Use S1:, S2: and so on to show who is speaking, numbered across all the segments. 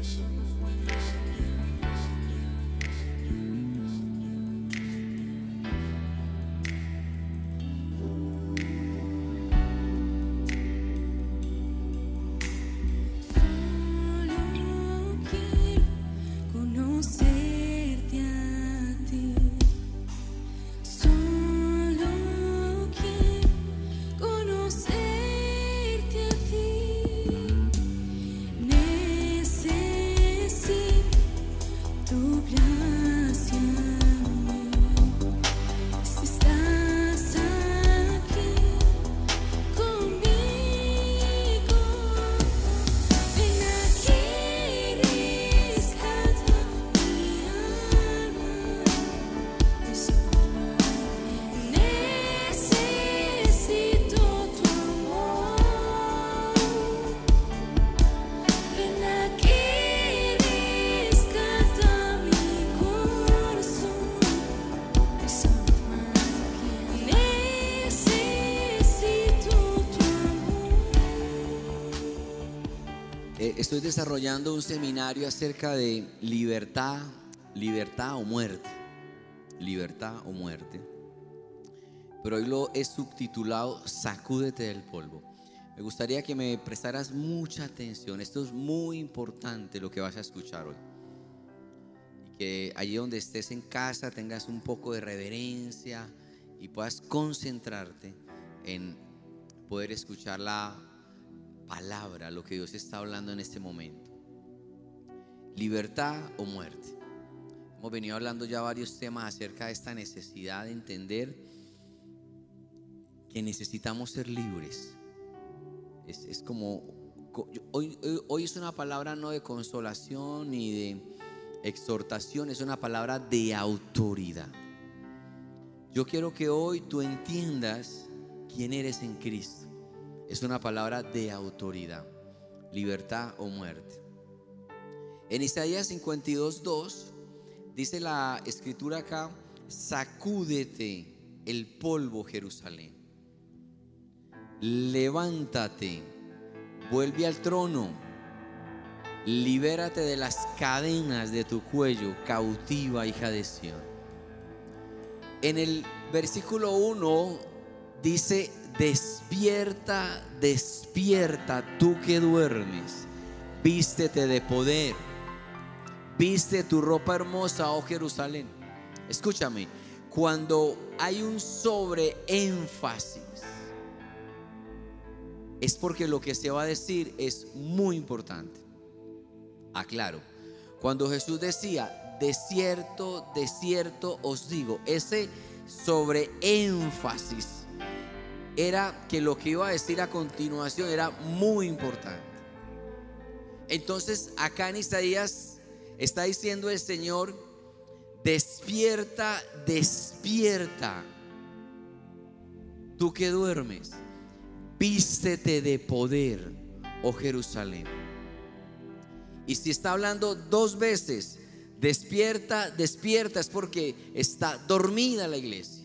S1: experience of estoy desarrollando un seminario acerca de libertad, libertad o muerte. Libertad o muerte. Pero hoy lo he subtitulado Sacúdete del polvo. Me gustaría que me prestaras mucha atención. Esto es muy importante lo que vas a escuchar hoy. Y que allí donde estés en casa tengas un poco de reverencia y puedas concentrarte en poder escuchar la palabra, lo que Dios está hablando en este momento. Libertad o muerte. Hemos venido hablando ya varios temas acerca de esta necesidad de entender que necesitamos ser libres. Es, como, hoy, hoy es una palabra no de consolación ni de exhortación, es una palabra de autoridad. Yo quiero que hoy tú entiendas quién eres en Cristo es una palabra de autoridad, libertad o muerte. En Isaías 52, 2 dice la escritura acá, sacúdete el polvo Jerusalén, levántate, vuelve al trono, libérate de las cadenas de tu cuello, cautiva hija de Sión. En el versículo 1 dice, Despierta, despierta tú que duermes. Vístete de poder. Viste tu ropa hermosa, oh Jerusalén. Escúchame, cuando hay un sobreénfasis, es porque lo que se va a decir es muy importante. Aclaro, cuando Jesús decía, de cierto, de cierto os digo, ese sobreénfasis era que lo que iba a decir a continuación era muy importante. Entonces acá en Isaías está diciendo el Señor, despierta, despierta, tú que duermes, vístete de poder, oh Jerusalén. Y si está hablando dos veces, despierta, despierta, es porque está dormida la iglesia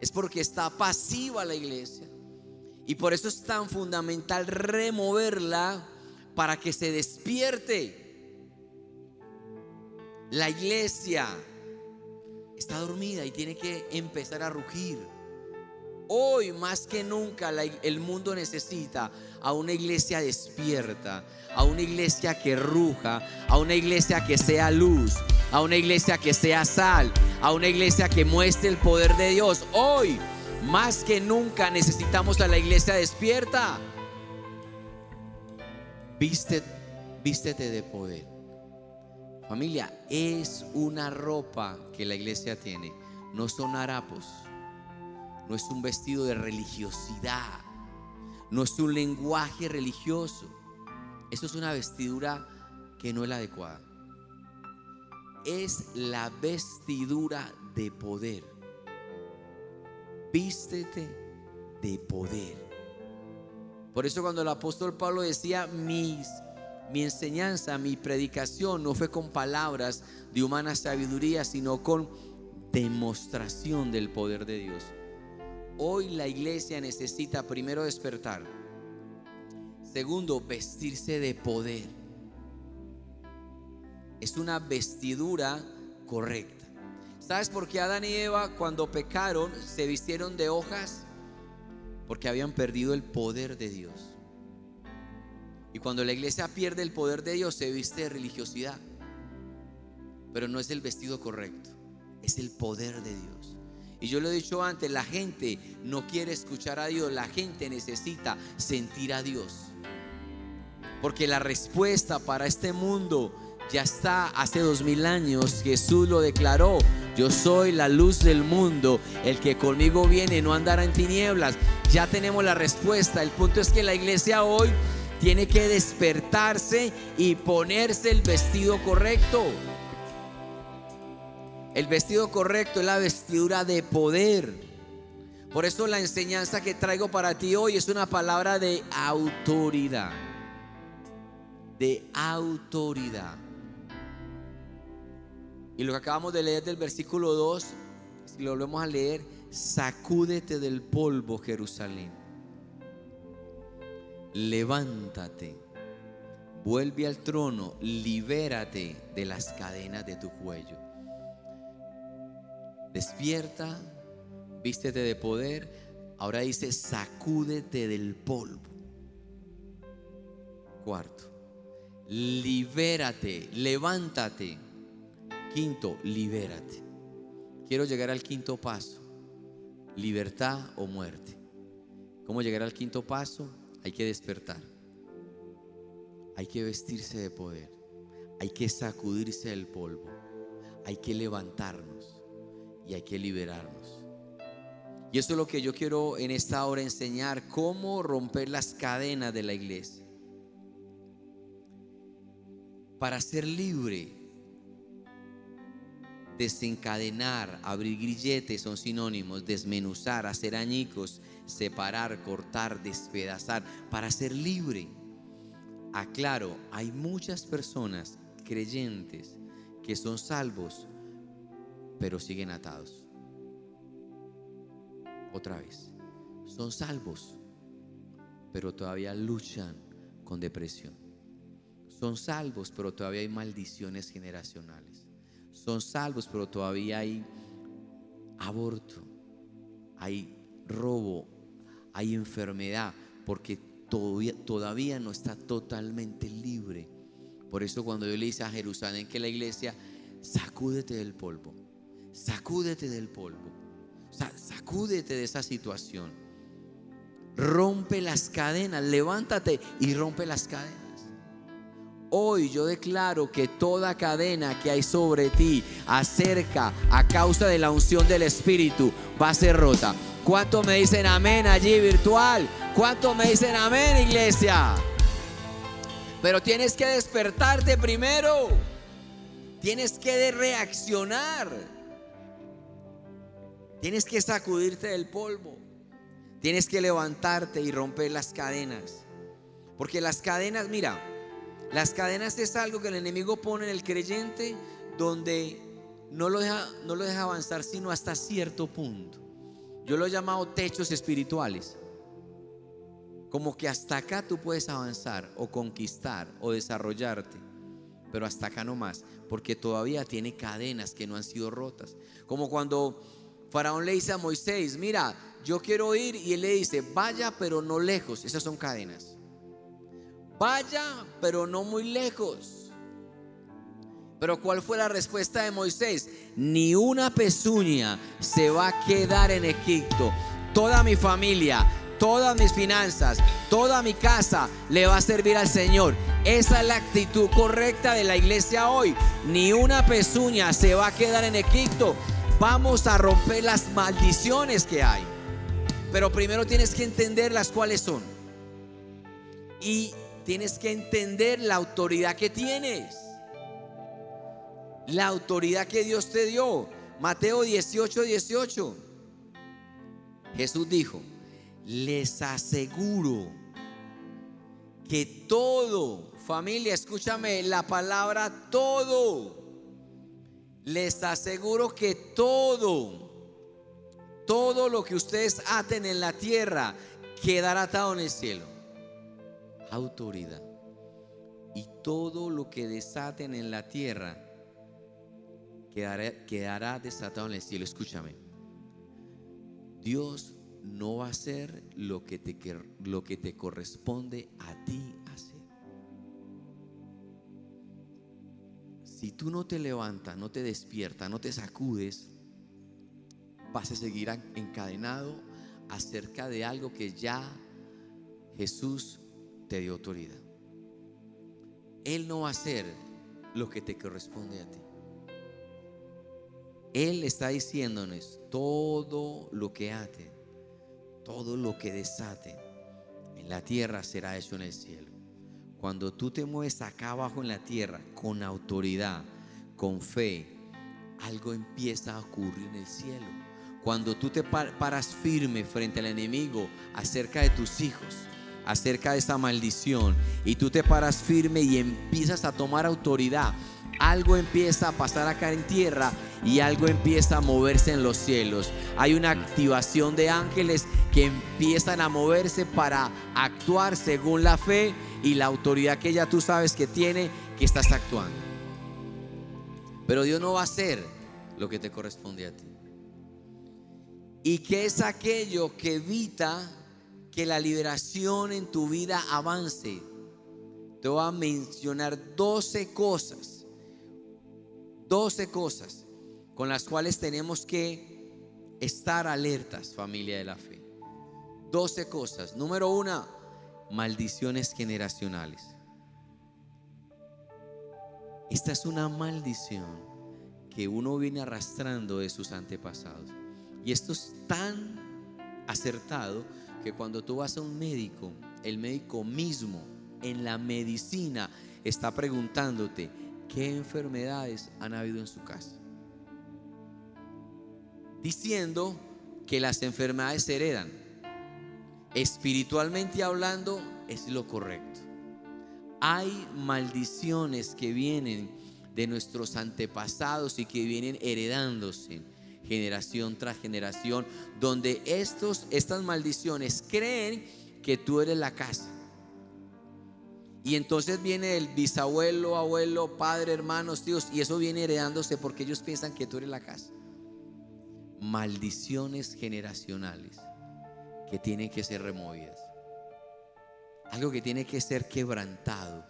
S1: es porque está pasiva la iglesia. Y por eso es tan fundamental removerla para que se despierte. La iglesia está dormida y tiene que empezar a rugir. Hoy más que nunca el mundo necesita a una iglesia despierta, a una iglesia que ruja, a una iglesia que sea luz, a una iglesia que sea sal, a una iglesia que muestre el poder de Dios. Hoy más que nunca necesitamos a la iglesia despierta. vístete de poder. Familia, es una ropa que la iglesia tiene, no son harapos no es un vestido de religiosidad, no es un lenguaje religioso. Eso es una vestidura que no es la adecuada. Es la vestidura de poder. Vístete de poder. Por eso cuando el apóstol Pablo decía, mi enseñanza, mi predicación no fue con palabras de humana sabiduría, sino con demostración del poder de Dios. Hoy la iglesia necesita primero despertar. Segundo, vestirse de poder. Es una vestidura correcta. ¿Sabes por qué Adán y Eva cuando pecaron se vistieron de hojas? Porque habían perdido el poder de Dios. Y cuando la iglesia pierde el poder de Dios se viste de religiosidad. Pero no es el vestido correcto, es el poder de Dios. Y yo lo he dicho antes, la gente no quiere escuchar a Dios, la gente necesita sentir a Dios. Porque la respuesta para este mundo ya está hace dos mil años. Jesús lo declaró. Yo soy la luz del mundo. El que conmigo viene no andará en tinieblas. Ya tenemos la respuesta. El punto es que la iglesia hoy tiene que despertarse y ponerse el vestido correcto. El vestido correcto es la vestidura de poder. Por eso la enseñanza que traigo para ti hoy es una palabra de autoridad. De autoridad. Y lo que acabamos de leer del versículo 2, si lo volvemos a leer, sacúdete del polvo, Jerusalén. Levántate, vuelve al trono, libérate de las cadenas de tu cuello. Despierta, vístete de poder. Ahora dice, sacúdete del polvo. Cuarto, libérate, levántate Quinto, libérate. Quiero llegar al quinto paso. Libertad o muerte. ¿Cómo llegar al quinto paso? Hay que despertar. Hay que vestirse de poder. Hay que sacudirse del polvo. Hay que levantarnos. Y hay que liberarnos. Y eso es lo que yo quiero en esta hora enseñar. Cómo romper las cadenas de la iglesia. Para ser libre Desencadenar, abrir grilletes son sinónimos, desmenuzar, hacer añicos, separar, cortar, despedazar, para ser libre. Aclaro, hay muchas personas creyentes que son salvos, pero siguen atados. Otra vez, son salvos, pero todavía luchan con depresión. Son salvos, pero todavía hay maldiciones generacionales son salvos, pero todavía hay aborto, hay robo, hay enfermedad, porque todavía, todavía no está totalmente libre. Por eso cuando yo le dice a Jerusalén que la iglesia, sacúdete del polvo, sacúdete del polvo, sacúdete de esa situación, rompe las cadenas, levántate y rompe las cadenas. Hoy yo declaro que toda cadena que hay sobre ti acerca a causa de la unción del Espíritu va a ser rota. ¿Cuántos me dicen amén allí virtual? ¿Cuántos me dicen amén iglesia? Pero tienes que despertarte primero. Tienes que reaccionar. Tienes que sacudirte del polvo. Tienes que levantarte y romper las cadenas. Porque las cadenas, mira, las cadenas es algo que el enemigo pone en el creyente donde no lo deja, no lo deja avanzar sino hasta cierto punto. Yo lo he llamado techos espirituales. Como que hasta acá tú puedes avanzar o conquistar o desarrollarte, pero hasta acá no más, porque todavía tiene cadenas que no han sido rotas. Como cuando Faraón le dice a Moisés, mira, yo quiero ir y él le dice, vaya pero no lejos, esas son cadenas. Vaya, pero no muy lejos. Pero ¿cuál fue la respuesta de Moisés? Ni una pezuña se va a quedar en Egipto. Toda mi familia, todas mis finanzas, toda mi casa le va a servir al Señor. Esa es la actitud correcta de la iglesia hoy. Ni una pezuña se va a quedar en Egipto. Vamos a romper las maldiciones que hay. Pero primero tienes que entender las cuales son. Y tienes que entender la autoridad que tienes. La autoridad que Dios te dio. Mateo 18, 18. Jesús dijo, les aseguro que todo, familia, escúchame la palabra todo. Les aseguro que todo, todo lo que ustedes aten en la tierra quedará atado en el cielo autoridad. y todo lo que desaten en la tierra quedará, desatado en el cielo. Escúchame. Dios no va a hacer lo que te, lo que te corresponde a ti hacer. Si tú no te levantas, no te despiertas, no te sacudes, vas a seguir encadenado acerca de algo que ya Jesús te dio autoridad. Él no va a hacer lo que te corresponde a ti. Él está diciéndonos todo lo que ate, todo lo que desate en la tierra será hecho en el cielo. Cuando tú te mueves acá abajo en la tierra con autoridad, con fe, algo empieza a ocurrir en el cielo. Cuando tú te paras firme frente al enemigo acerca de tus hijos, acerca de esa maldición, y tú te paras firme y empiezas a tomar autoridad, algo empieza a pasar acá en tierra y algo empieza a moverse en los cielos. Hay una activación de ángeles que empiezan a moverse para actuar según la fe y la autoridad que ya tú sabes que tiene, que estás actuando. Pero Dios no va a hacer lo que te corresponde a ti. ¿Y qué es aquello que evita que la liberación en tu vida avance? Te voy a mencionar 12 cosas. 12 cosas con las cuales tenemos que estar alertas, familia de la fe. 12 cosas. Número una, maldiciones generacionales. Esta es una maldición que uno viene arrastrando de sus antepasados. Y esto es tan acertado que cuando tú vas a un médico, el médico mismo en la medicina está preguntándote qué enfermedades han habido en su casa diciendo que las enfermedades se heredan. Espiritualmente hablando, es lo correcto. Hay maldiciones que vienen de nuestros antepasados y que vienen heredándose generación tras generación, donde estos, estas maldiciones creen que tú eres la casa. Y entonces viene el bisabuelo, abuelo, padre, hermanos, tíos, y eso viene heredándose porque ellos piensan que tú eres la casa maldiciones generacionales que tienen que ser removidas. Algo que tiene que ser quebrantado.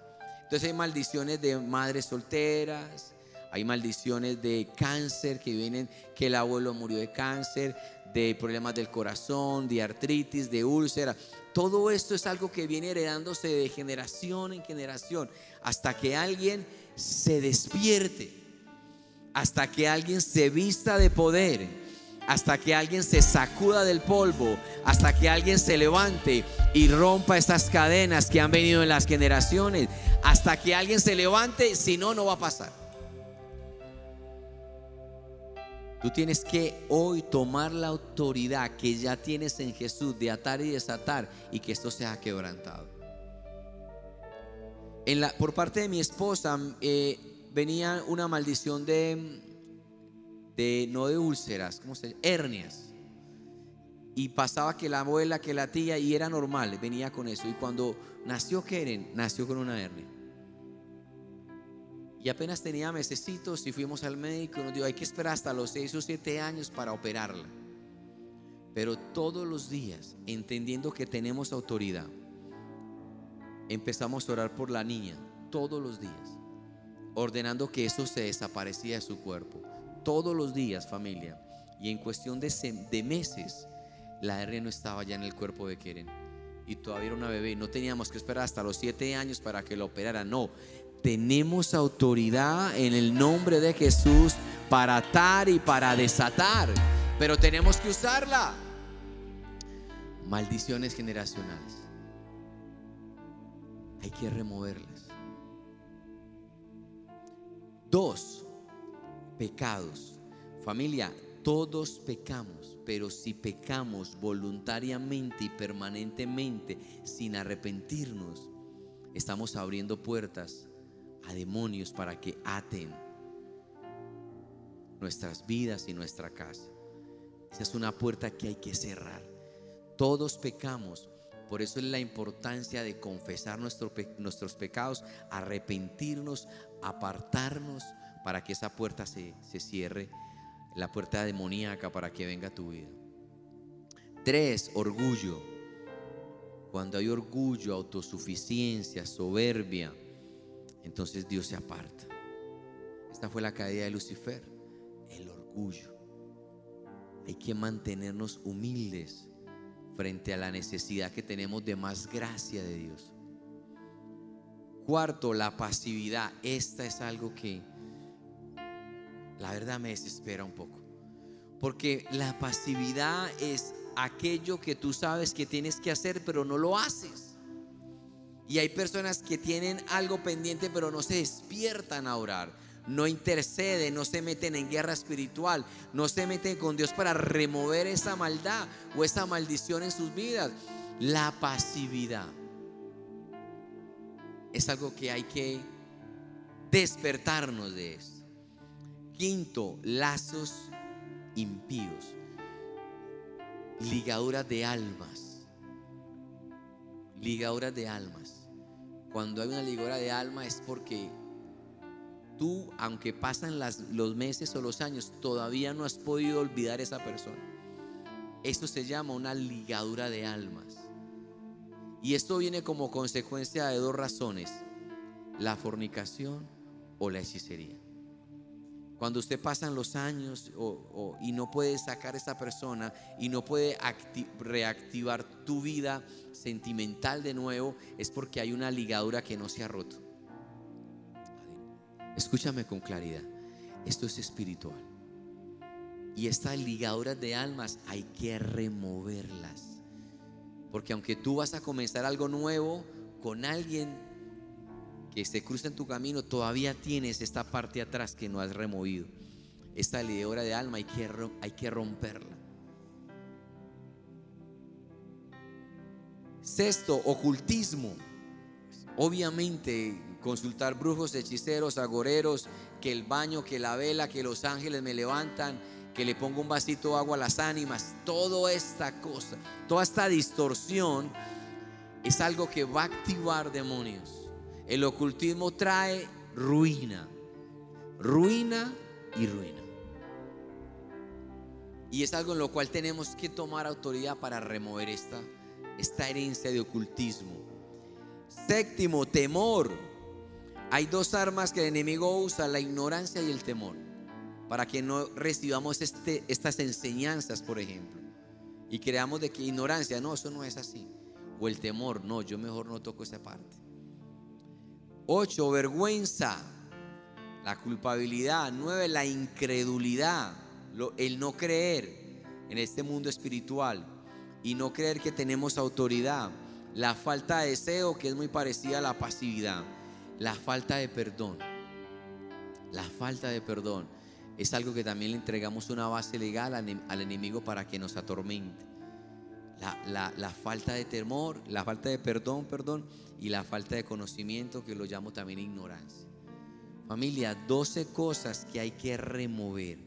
S1: Entonces hay maldiciones de madres solteras, hay maldiciones de cáncer que vienen, que el abuelo murió de cáncer, de problemas del corazón, de artritis, de úlcera. Todo esto es algo que viene heredándose de generación en generación hasta que alguien se despierte, hasta que alguien se vista de poder hasta que alguien se sacuda del polvo, hasta que alguien se levante y rompa estas cadenas que han venido en las generaciones, hasta que alguien se levante, si no, no va a pasar. Tú tienes que hoy tomar la autoridad que ya tienes en Jesús de atar y desatar y que esto sea quebrantado. Por parte de mi esposa eh, venía una maldición de de no de úlceras, ¿cómo se llama? Hernias. Y pasaba que la abuela, que la tía, y era normal, venía con eso. Y cuando nació Keren, nació con una hernia. Y apenas tenía mesecitos y fuimos al médico y nos dijo, hay que esperar hasta los 6 o 7 años para operarla. Pero todos los días, entendiendo que tenemos autoridad, empezamos a orar por la niña, todos los días, ordenando que eso se desaparecía de su cuerpo todos los días, familia. Y en cuestión de, meses, la R no estaba ya en el cuerpo de Keren. Y todavía era una bebé. No teníamos que esperar hasta los siete años para que la operara. No. Tenemos autoridad en el nombre de Jesús para atar y para desatar. Pero tenemos que usarla. Maldiciones generacionales. Hay que removerlas. Dos, pecados. Familia, todos pecamos, pero si pecamos voluntariamente y permanentemente sin arrepentirnos, estamos abriendo puertas a demonios para que aten nuestras vidas y nuestra casa. Esa es una puerta que hay que cerrar. Todos pecamos, Por eso es la importancia de confesar nuestros pecados, arrepentirnos, apartarnos para que esa puerta se, se cierre, la puerta demoníaca para que venga tu vida. Tres, orgullo. Cuando hay orgullo, autosuficiencia, soberbia, entonces Dios se aparta. Esta fue la caída de Lucifer, el orgullo. Hay que mantenernos humildes frente a la necesidad que tenemos de más gracia de Dios. Cuarto, la pasividad. Esta es algo que la verdad me desespera un poco. Porque la pasividad es aquello que tú sabes que tienes que hacer, pero no lo haces. Y hay personas que tienen algo pendiente, pero no se despiertan a orar. No interceden, no se meten en guerra espiritual, no se meten con Dios para remover esa maldad o esa maldición en sus vidas. La pasividad es algo que hay que despertarnos de eso. Quinto, lazos impíos ligaduras de almas. Ligaduras de almas. Cuando hay una ligadura de alma es porque tú, aunque pasan los meses o los años, todavía no has podido olvidar esa persona. Esto se llama una ligadura de almas. Y esto viene como consecuencia de dos razones, la fornicación o la hechicería. Cuando usted pasan los años y no puede sacar a esa persona y no puede reactivar tu vida sentimental de nuevo, es porque hay una ligadura que no se ha roto. Escúchame con claridad. Esto es espiritual. Y estas ligaduras de almas hay que removerlas. Porque aunque tú vas a comenzar algo nuevo con alguien, que se cruza en tu camino, todavía tienes esta parte atrás que no has removido. Esta lideora de alma hay que, hay que romperla. Sexto, ocultismo. Obviamente, consultar brujos, hechiceros, agoreros, que el baño, que la vela, que los ángeles me levantan, que le pongo un vasito de agua a las ánimas, toda esta cosa, toda esta distorsión es algo que va a activar demonios. El ocultismo trae ruina, ruina y ruina. Y es algo en lo cual tenemos que tomar autoridad para remover esta, esta herencia de ocultismo. Séptimo, temor. Hay dos armas que el enemigo usa, la ignorancia y el temor, para que no recibamos este, estas enseñanzas, por ejemplo, y creamos de que ignorancia, no, eso no es así. O el temor, no, yo mejor no toco esa parte. Ocho, vergüenza, la culpabilidad. Nueve, la incredulidad, el no creer en este mundo espiritual y no creer que tenemos autoridad. La falta de deseo, que es muy parecida a la pasividad. La falta de perdón. La falta de perdón es algo que también le entregamos una base legal al enemigo para que nos atormente. La, la, falta de temor, la falta de perdón, perdón, y la falta de conocimiento que lo llamo también ignorancia. Familia, 12 cosas que hay que remover,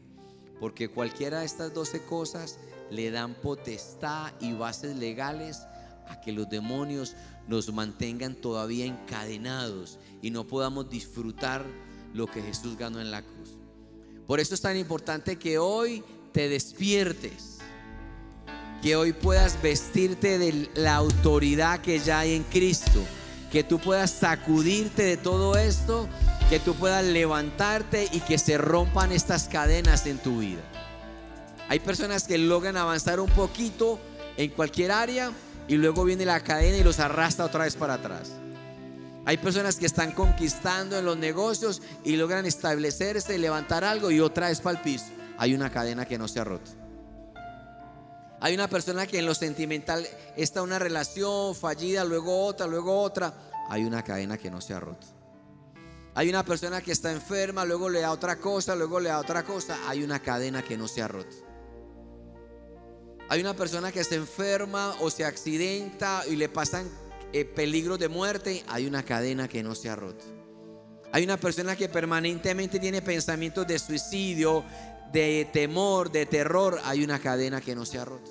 S1: porque cualquiera de estas 12 cosas le dan potestad y bases legales a que los demonios nos mantengan todavía encadenados y no podamos disfrutar lo que Jesús ganó en la cruz. Por eso es tan importante que hoy te despiertes, que hoy puedas vestirte de la autoridad que ya hay en Cristo que tú puedas sacudirte de todo esto, que tú puedas levantarte y que se rompan estas cadenas en tu vida. Hay personas que logran avanzar un poquito en cualquier área y luego viene la cadena y los arrastra otra vez para atrás. Hay personas que están conquistando en los negocios y logran establecerse, levantar algo y otra vez para el piso. Hay una cadena que no se ha roto. Hay una persona que en lo sentimental está una relación fallida, luego otra, luego otra. Hay una cadena que no se ha roto. Hay una persona que está enferma, luego le da otra cosa, luego le da otra cosa. Hay una cadena que no se ha roto. Hay una persona que se enferma o se accidenta y le pasan eh, peligros de muerte. Hay una cadena que no se ha roto. Hay una persona que permanentemente tiene pensamientos de suicidio, de temor, de terror, hay una cadena que no se ha roto.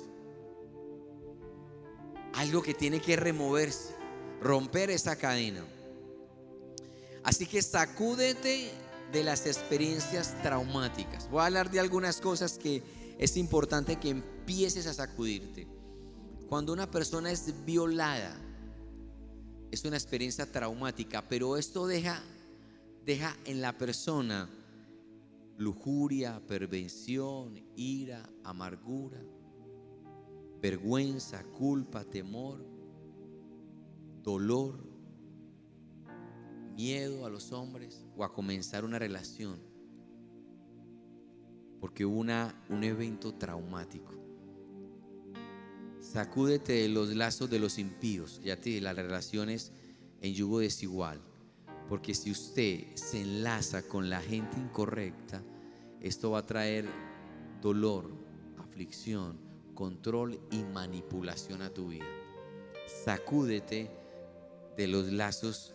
S1: algo que tiene que removerse, romper esa cadena. Así que sacúdete de las experiencias traumáticas. Voy a hablar de algunas cosas que es importante que empieces a sacudirte. Cuando una persona es violada, es una experiencia traumática, pero esto deja, deja en la persona lujuria, pervención, ira, amargura, vergüenza, culpa, temor, dolor, miedo a los hombres o a comenzar una relación porque hubo una, un evento traumático. Sacúdete de los lazos de los impíos, ya te las relaciones en yugo desigual. Porque si usted se enlaza con la gente incorrecta, esto va a traer dolor, aflicción, control y manipulación a tu vida. Sacúdete de los lazos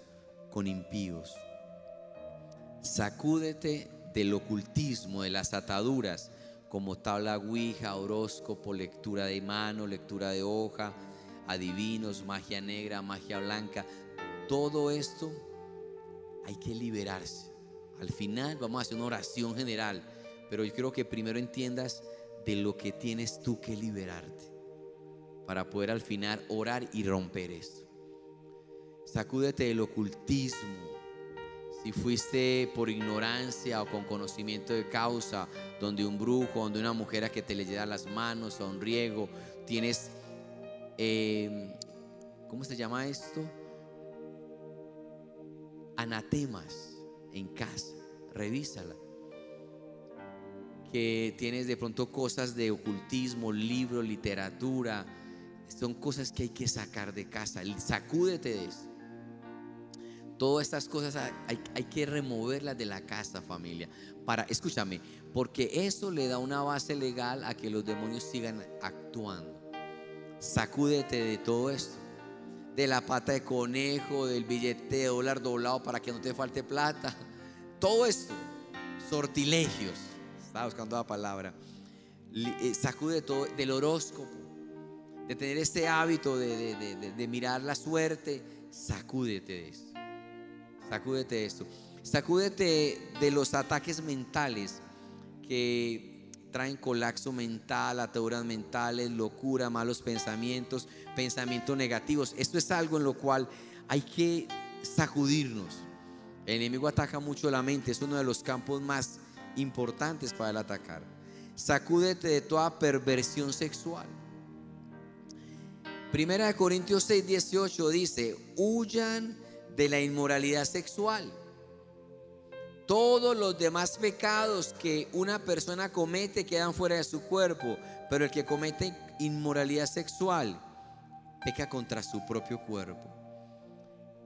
S1: con impíos. Sacúdete del ocultismo, de las ataduras, como tabla ouija, horóscopo, lectura de mano, lectura de hoja, adivinos, magia negra, magia blanca. Todo esto hay que liberarse. Al final vamos a hacer una oración general, pero yo quiero que primero entiendas de lo que tienes tú que liberarte para poder al final orar y romper esto. Sacúdete del ocultismo, si fuiste por ignorancia o con conocimiento de causa, donde un brujo, donde una mujer a que te le lleva las manos, o un riego, tienes, em, ¿cómo se llama esto? Anatemas en casa, revísala. Que tienes de pronto cosas de ocultismo, libro, literatura, son cosas que hay que sacar de casa. Sacúdete de eso. Todas estas cosas hay, hay, que removerlas de la casa, familia. Para, escúchame, porque eso le da una base legal a que los demonios sigan actuando. Sacúdete de todo esto. De la pata de conejo, del billete de dólar doblado para que no te falte plata. Todo esto, sortilegios. Estaba buscando la palabra. Eh, sacude todo del horóscopo, de tener este hábito de, de mirar la suerte. Sacúdete de esto. Sacúdete esto. Sacúdete de los ataques mentales que traen colapso mental, ataduras mentales, locura, malos pensamientos, pensamientos negativos. Esto es algo en lo cual hay que sacudirnos. El enemigo ataca mucho la mente, es uno de los campos más importantes para el atacar. Sacúdete de toda perversión sexual. Primera de Corintios 6, 18 dice, huyan de la inmoralidad sexual. Todos los demás pecados que una persona comete quedan fuera de su cuerpo, pero el que comete inmoralidad sexual peca contra su propio cuerpo.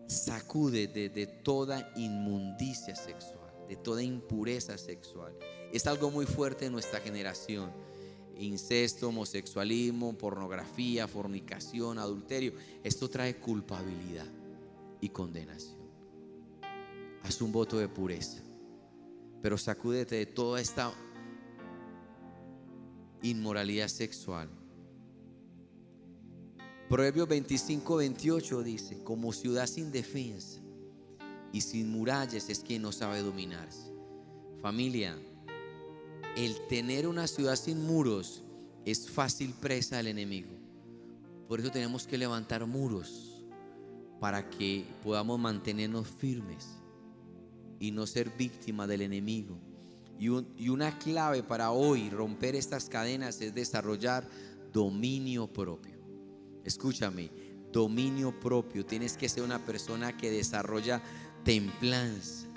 S1: Sacude de, toda inmundicia sexual, de toda impureza sexual. Es algo muy fuerte en nuestra generación. Incesto, homosexualismo, pornografía, fornicación, adulterio. Esto trae culpabilidad y condenación. Haz un voto de pureza, pero sacúdete de toda esta inmoralidad sexual. Proverbios 25, 28 dice, como ciudad sin defensa y sin murallas es quien no sabe dominarse. Familia, el tener una ciudad sin muros es fácil presa del enemigo. Por eso tenemos que levantar muros para que podamos mantenernos firmes y no ser víctima del enemigo. Y, una clave para hoy romper estas cadenas es desarrollar dominio propio. Escúchame, dominio propio. Tienes que ser una persona que desarrolla templanza.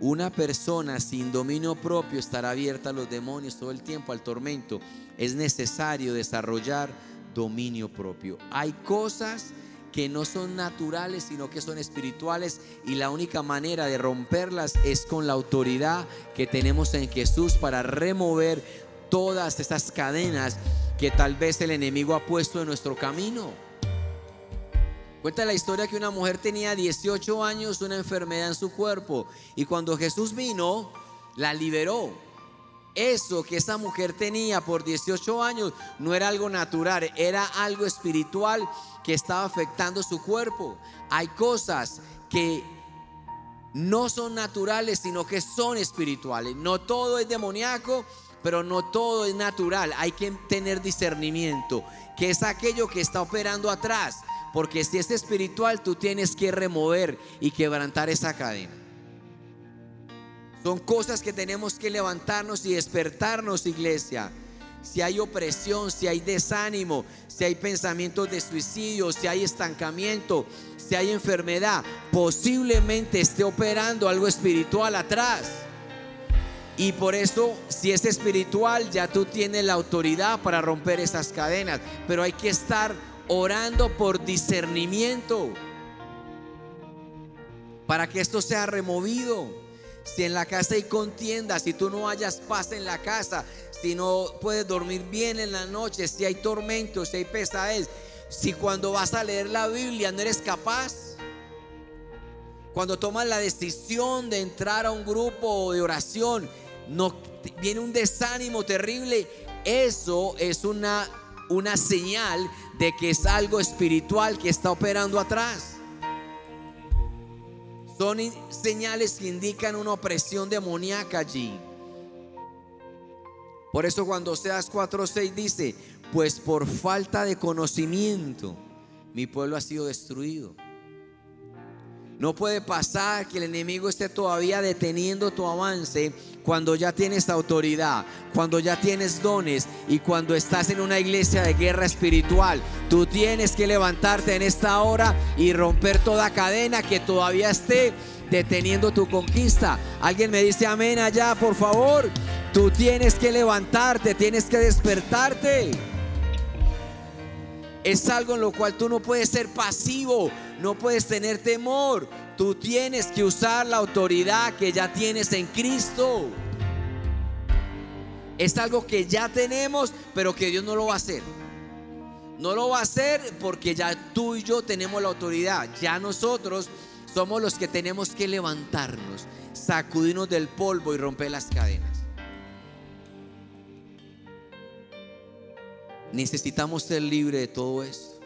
S1: Una persona sin dominio propio estará abierta a los demonios todo el tiempo, al tormento. Es necesario desarrollar dominio propio. Hay cosas que no son naturales, sino que son espirituales y la única manera de romperlas es con la autoridad que tenemos en Jesús para remover todas estas cadenas que tal vez el enemigo ha puesto en nuestro camino. Cuenta la historia que una mujer tenía 18 años, una enfermedad en su cuerpo, y cuando Jesús vino, la liberó. eso que esa mujer tenía por 18 años no era algo natural, era algo espiritual que estaba afectando su cuerpo. Hay cosas que no son naturales, sino que son espirituales. No todo es demoníaco, pero no todo es natural. Hay que tener discernimiento, que es aquello que está operando atrás. Porque si es espiritual, tú tienes que remover y quebrantar esa cadena. Son cosas que tenemos que levantarnos y despertarnos, iglesia. Si hay opresión, si hay desánimo, si hay pensamientos de suicidio, si hay estancamiento, si hay enfermedad, posiblemente esté operando algo espiritual atrás. Y por eso, si es espiritual, ya tú tienes la autoridad para romper esas cadenas. Pero hay que estar orando por discernimiento para que esto sea removido. Si en la casa hay contienda, si tú no hayas paz en la casa, si no puedes dormir bien en la noche, si hay tormentos, si hay pesadez, si cuando vas a leer la Biblia no eres capaz, cuando tomas la decisión de entrar a un grupo de oración, no viene un desánimo terrible, eso es una una señal de que es algo espiritual que está operando atrás. Son señales que indican una opresión demoníaca allí. Por eso cuando Seas 4:6 dice, pues por falta de conocimiento mi pueblo ha sido destruido. No puede pasar que el enemigo esté todavía deteniendo tu avance cuando ya tienes autoridad, cuando ya tienes dones y cuando estás en una iglesia de guerra espiritual. Tú tienes que levantarte en esta hora y romper toda cadena que todavía esté deteniendo tu conquista. Alguien me dice amén allá, por favor. Tú tienes que levantarte, tienes que despertarte. Es algo en lo cual tú no puedes ser pasivo, no puedes tener temor. Tú tienes que usar la autoridad que ya tienes en Cristo. Es algo que ya tenemos, pero que Dios no lo va a hacer. No lo va a hacer porque ya tú y yo tenemos la autoridad. Ya nosotros somos los que tenemos que levantarnos, sacudirnos del polvo y romper las cadenas. Necesitamos ser libres de todo esto.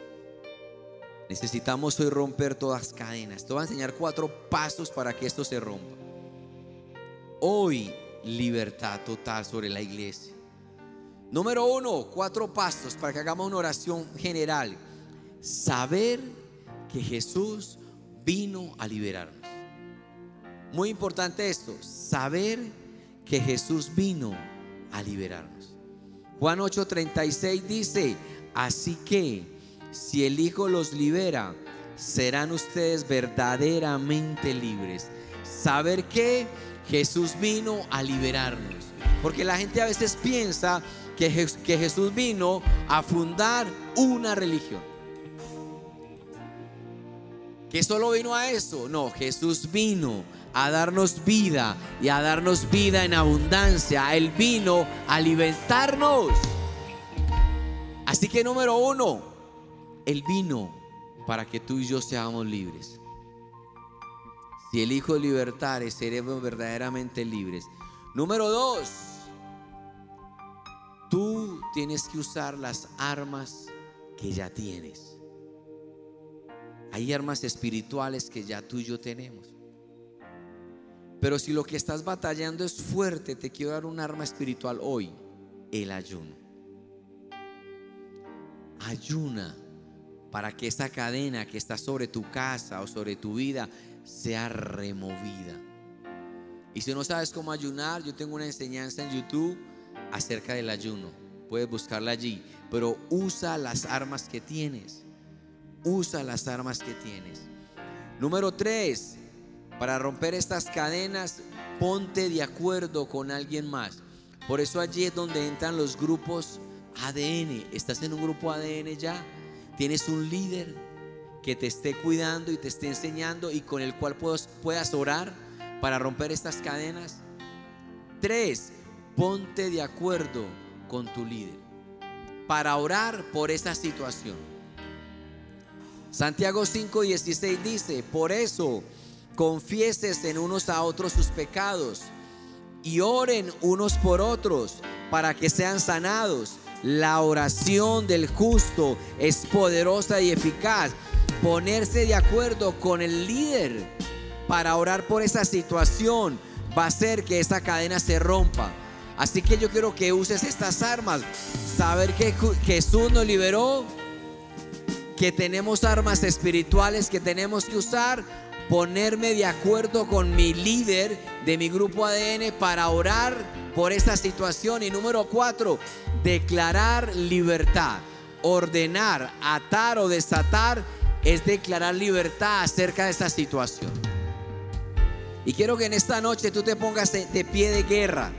S1: Necesitamos hoy romper todas las cadenas. Te voy a enseñar cuatro pasos para que esto se rompa. Hoy, libertad total sobre la iglesia. Número uno, cuatro pasos para que hagamos una oración general. Saber que Jesús vino a liberarnos. Muy importante esto, saber que Jesús vino a liberarnos. Juan 8:36 dice, así que si el Hijo los libera, serán ustedes verdaderamente libres. Saber que Jesús vino a liberarnos. Porque la gente a veces piensa que, que Jesús vino a fundar una religión. Que solo vino a eso. No, Jesús vino a darnos vida y a darnos vida en abundancia. Él vino a alimentarnos. Así que número uno, él vino para que tú y yo seamos libres. Si el Hijo libertare, seremos verdaderamente libres. Número dos, tú tienes que usar las armas que ya tienes. Hay armas espirituales que ya tú y yo tenemos. Pero si lo que estás batallando es fuerte, te quiero dar un arma espiritual hoy, el ayuno. Ayuna para que esta cadena que está sobre tu casa o sobre tu vida sea removida. Y si no sabes cómo ayunar, yo tengo una enseñanza en YouTube acerca del ayuno. Puedes buscarla allí, pero usa las armas que tienes. Usa las armas que tienes. Número tres, para romper estas cadenas, ponte de acuerdo con alguien más. Por eso allí es donde entran los grupos ADN. ¿Estás en un grupo ADN ya? Tienes un líder que te esté cuidando y te esté enseñando y con el cual puedas orar para romper estas cadenas. Tres, ponte de acuerdo con tu líder para orar por esa situación. Santiago 5:16 dice, por eso confieses en unos a otros sus pecados y oren unos por otros para que sean sanados. La oración del justo es poderosa y eficaz. Ponerse de acuerdo con el líder para orar por esa situación va a hacer que esa cadena se rompa. Así que yo quiero que uses estas armas. Saber que Jesús nos liberó, que tenemos armas espirituales que tenemos que usar ponerme de acuerdo con mi líder de mi grupo ADN para orar por esta situación. Y número cuatro, declarar libertad. Ordenar, atar o desatar es declarar libertad acerca de esta situación. Y quiero que en esta noche tú te pongas de pie de guerra.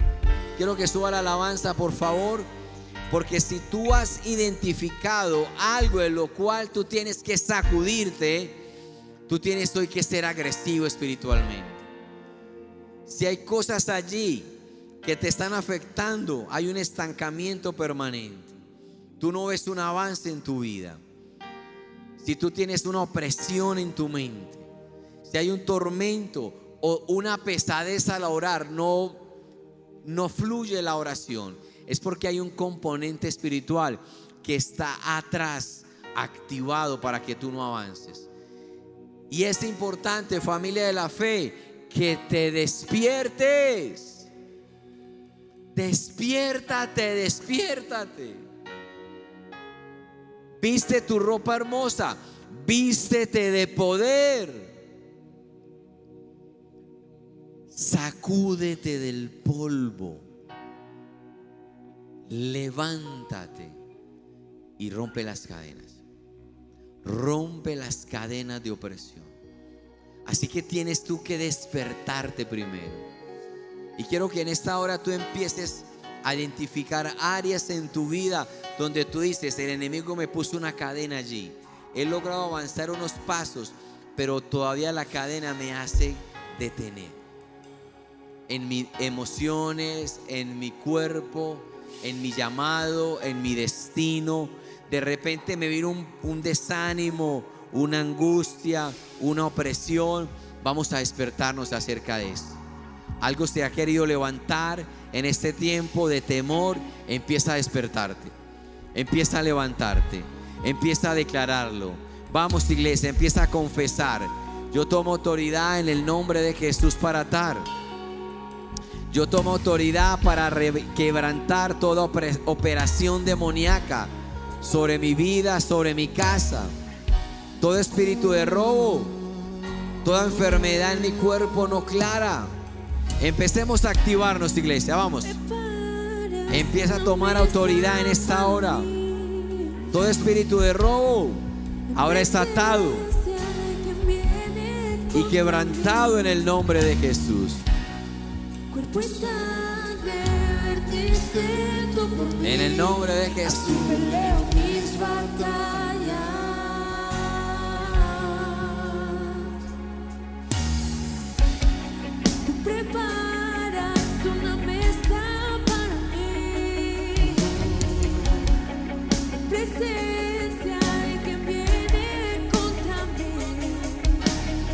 S1: Quiero que suba la alabanza, por favor. Porque si tú has identificado algo en lo cual tú tienes que sacudirte, Tú tienes hoy que ser agresivo espiritualmente. Si hay cosas allí que te están afectando, hay un estancamiento permanente. Tú no ves un avance en tu vida. Si tú tienes una opresión en tu mente, si hay un tormento o una pesadez al orar, no, no fluye la oración. Es porque hay un componente espiritual que está atrás, activado para que tú no avances. Y es importante, familia de la fe, que te despiertes. Despiértate, despiértate. Viste tu ropa hermosa, vístete de poder. Sacúdete del polvo. Levántate y rompe las cadenas rompe las cadenas de opresión. Así que tienes tú que despertarte primero. Y quiero que en esta hora tú empieces a identificar áreas en tu vida donde tú dices, el enemigo me puso una cadena allí. He logrado avanzar unos pasos, pero todavía la cadena me hace detener. En mis emociones, en mi cuerpo, en mi llamado, en mi destino, de repente me vino un, desánimo, una angustia, una opresión, vamos a despertarnos acerca de eso. Algo se ha querido levantar en este tiempo de temor, empieza a despertarte, empieza a levantarte, empieza a declararlo. Vamos iglesia, empieza a confesar. Yo tomo autoridad en el nombre de Jesús para atar. Yo tomo autoridad para quebrantar toda operación demoníaca sobre mi vida, sobre mi casa. Todo espíritu de robo, toda enfermedad en mi cuerpo no clara. Empecemos a activarnos, iglesia. Vamos. Empieza a tomar autoridad en esta hora. Todo espíritu de robo ahora está atado y quebrantado en el nombre de Jesús. En el nombre de Jesús.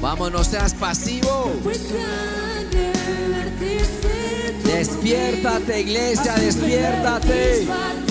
S1: Vamos, no seas pasivo. Despiértate, iglesia, despiértate.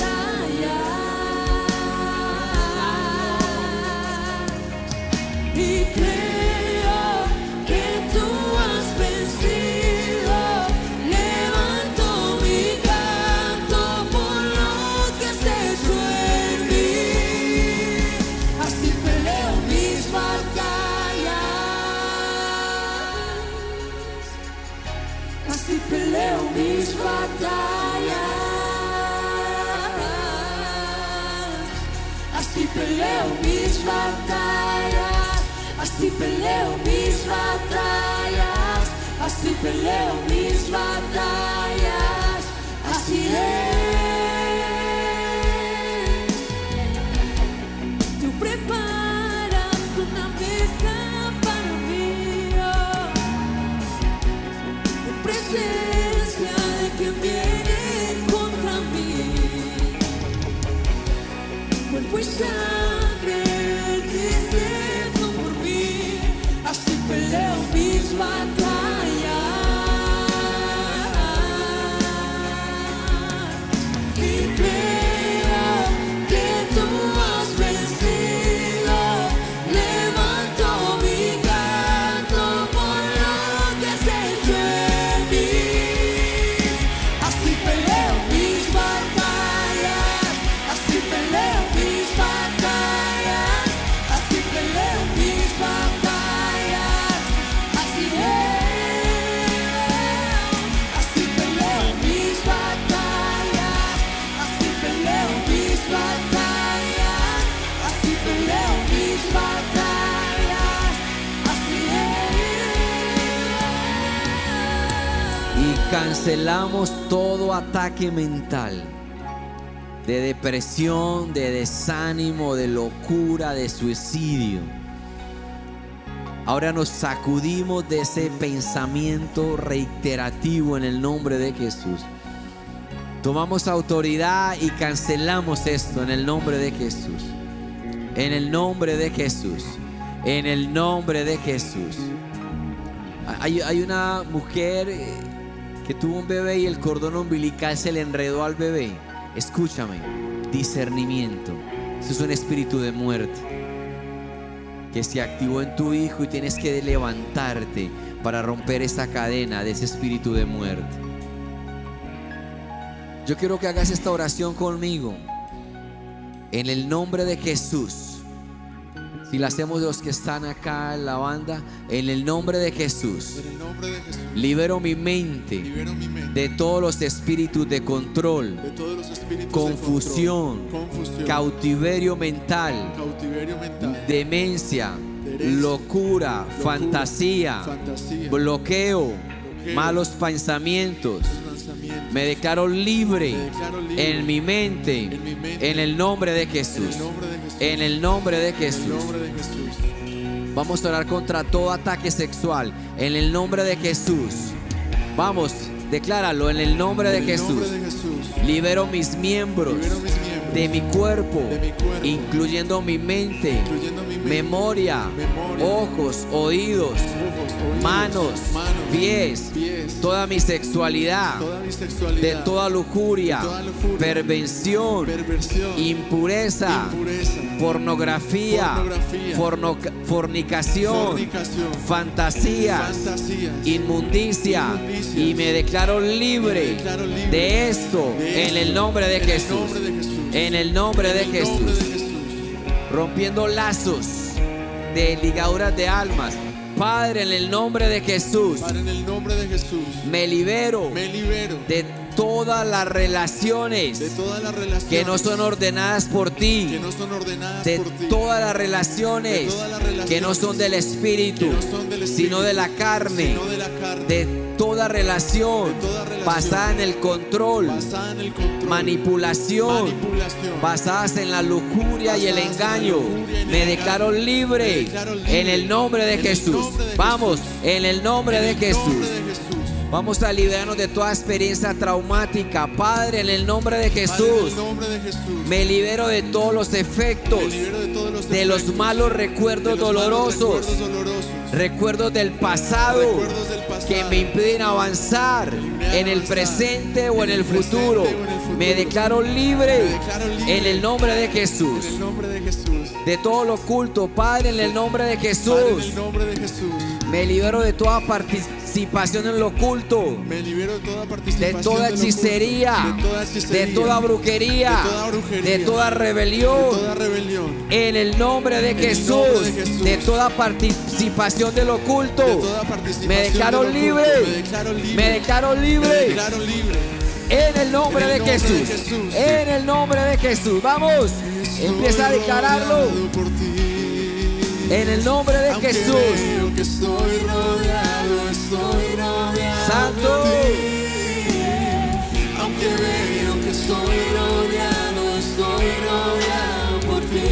S1: Cancelamos todo ataque mental de depresión, de desánimo, de locura, de suicidio. Ahora nos sacudimos de ese pensamiento reiterativo en el nombre de Jesús. Tomamos autoridad y cancelamos esto en el nombre de Jesús. En el nombre de Jesús. En el nombre de Jesús. Hay, hay una mujer eh, que tuvo un bebé y el cordón umbilical se le enredó al bebé. Escúchame, discernimiento. Eso es un espíritu de muerte que se activó en tu hijo y tienes que levantarte para romper esa cadena de ese espíritu de muerte. Yo quiero que hagas esta oración conmigo. En el nombre de Jesús. Si la hacemos los que están acá en la banda, en el nombre de Jesús.
S2: En el nombre de Jesús.
S1: Libero mi mente
S2: Libero mi mente
S1: de todos los espíritus de control,
S2: de todos los espíritus
S1: confusión,
S2: de control, confusión,
S1: cautiverio mental,
S2: cautiverio mental,
S1: demencia, locura,
S2: locura,
S1: fantasía,
S2: fantasía,
S1: bloqueo,
S2: bloqueo,
S1: malos pensamientos. Me declaro libre
S2: Me declaro libre
S1: en mi mente,
S2: en mi mente,
S1: en el nombre de
S2: en el nombre de Jesús.
S1: En el nombre de. Vamos a orar contra todo ataque sexual. En el nombre de Jesús. Vamos, decláralo en el nombre de
S2: En el
S1: Jesús.
S2: nombre de Jesús.
S1: Libero mis miembros
S2: Libero mis miembros
S1: de mi cuerpo,
S2: de mi cuerpo,
S1: incluyendo mi mente,
S2: incluyendo mi mente,
S1: memoria,
S2: memoria,
S1: ojos, oídos,
S2: oídos,
S1: manos,
S2: manos,
S1: pies,
S2: pies,
S1: toda mi sexualidad,
S2: toda mi sexualidad,
S1: de toda lujuria,
S2: de toda lujuria,
S1: pervención,
S2: perversión,
S1: impureza,
S2: impureza,
S1: pornografía,
S2: Pornografía.
S1: forno- fornicación,
S2: fornicación,
S1: fantasías,
S2: fantasías,
S1: inmundicia y me declaro libre
S2: Me declaro libre
S1: de esto
S2: de
S1: en el nombre de
S2: en el
S1: Jesús.
S2: nombre de Jesús.
S1: En el nombre de Jesús. Rompiendo lazos de ligaduras de almas. Padre, en el nombre de Jesús,
S2: Padre, en el nombre de Jesús,
S1: me libero
S2: me libero
S1: de todas las relaciones
S2: de todas las relaciones
S1: que no son ordenadas por
S2: que
S1: ti.
S2: no son ordenadas
S1: De
S2: por ti,
S1: todas las relaciones
S2: De todas las relaciones
S1: que no son del Espíritu,
S2: que no son del Espíritu,
S1: sino de la carne.
S2: sino de la carne,
S1: De toda relación
S2: De toda relación
S1: basada en el control,
S2: basada en el control,
S1: manipulación,
S2: manipulación,
S1: basadas en la lujuria y el
S2: en
S1: engaño. Me declaro libre
S2: Me declaro libre
S1: en el nombre de Jesús.
S2: nombre
S1: Vamos, en el nombre
S2: en
S1: de
S2: el
S1: Jesús.
S2: nombre de Jesús.
S1: Vamos a liberarnos de toda experiencia traumática. Padre, en el nombre de
S2: Padre,
S1: Jesús.
S2: el nombre de Jesús.
S1: Me libero de todos los efectos,
S2: de todos los
S1: de los
S2: efectos,
S1: malos recuerdos
S2: los malos
S1: dolorosos,
S2: recuerdos dolorosos,
S1: recuerdos del pasado
S2: recuerdos del pasado,
S1: que me impiden avanzar en el presente o en el futuro.
S2: o en el futuro.
S1: Me declaro libre
S2: Me declaro libre
S1: en el nombre de Jesús.
S2: en el nombre de Jesús.
S1: De todo lo oculto, Padre, en el nombre de
S2: Padre, en
S1: Jesús.
S2: el nombre de Jesús.
S1: Me libero de toda participación en lo oculto.
S2: Me libero de toda
S1: De
S2: participación
S1: toda hechicería,
S2: de toda
S1: de
S2: hechicería,
S1: toda brujería,
S2: de toda brujería,
S1: de toda
S2: de
S1: rebelión,
S2: toda rebelión,
S1: en el nombre de
S2: En
S1: Jesús,
S2: nombre de Jesús.
S1: de toda participación del oculto.
S2: de toda participación
S1: Me declaro
S2: de lo oculto.
S1: libre.
S2: Me declaro libre.
S1: Me declaro
S2: Me
S1: libre
S2: declaro libre.
S1: en el nombre
S2: En
S1: de
S2: el nombre de
S1: Jesús. En el nombre de Jesús. Vamos, empieza a declararlo
S2: por ti.
S1: En el nombre de
S2: Aunque
S1: Jesús.
S2: veo que estoy rodeado, estoy rodeado
S1: Santo.
S2: por ti. Aunque veo que estoy rodeado, estoy rodeado por ti.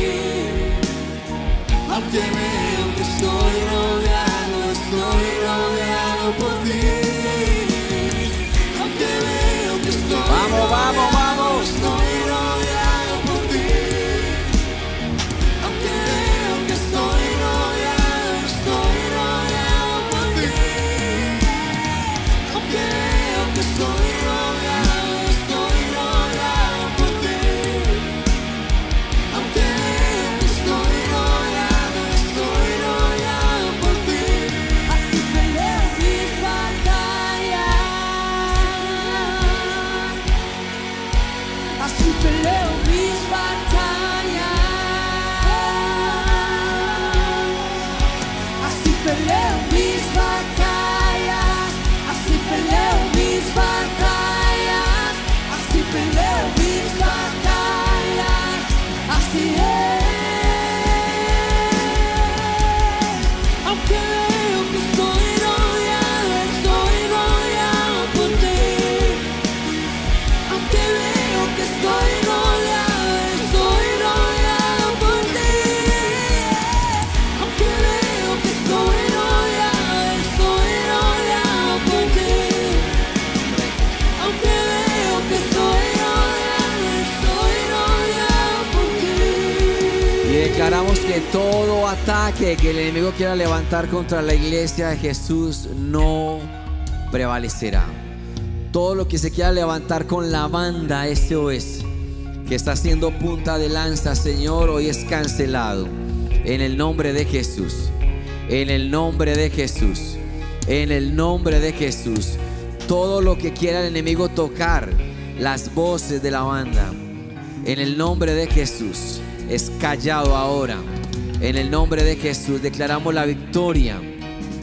S2: Aunque veo que estoy rodeado, estoy rodeado por ti. Aunque veo que estoy
S1: Vamos, vamos, vamos. Ataque que el enemigo quiera levantar contra la iglesia de Jesús no prevalecerá. Todo lo que se quiera levantar con la banda SOS que está haciendo punta de lanza, Señor, hoy es cancelado. En el nombre de Jesús. En el nombre de Jesús. En el nombre de Jesús. Todo lo que quiera el enemigo tocar, las voces de la banda. En el nombre de Jesús. Es callado ahora. En el nombre de Jesús declaramos la victoria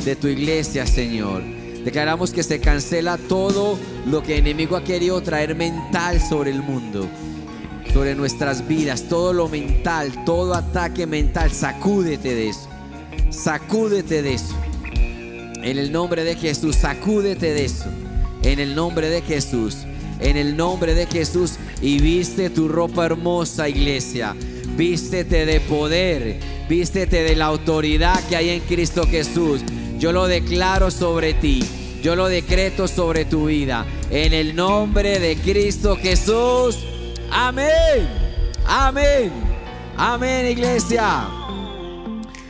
S1: de tu iglesia, Señor. Declaramos que se cancela todo lo que el enemigo ha querido traer mental sobre el mundo sobre nuestras vidas, todo lo mental, todo ataque mental, sacúdete de eso. Sacúdete de eso. En el nombre de Jesús, sacúdete de eso. En el nombre de Jesús. En el nombre de Jesús. Y viste tu ropa hermosa, iglesia. Vístete de poder. Vístete de la autoridad que hay en Cristo Jesús. Yo lo declaro sobre ti. Yo lo decreto sobre tu vida. En el nombre de Cristo Jesús. Amén. Amén. Amén, iglesia.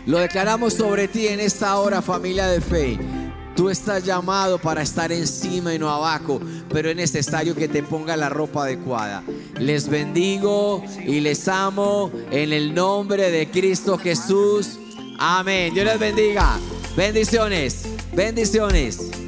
S1: Lo declaramos sobre ti en esta hora, familia de fe. Tú estás llamado para estar encima y no abajo, pero es necesario que te ponga la ropa adecuada. Les bendigo y les amo en el nombre de Cristo Jesús. Amén. Dios les bendiga. Bendiciones. Bendiciones.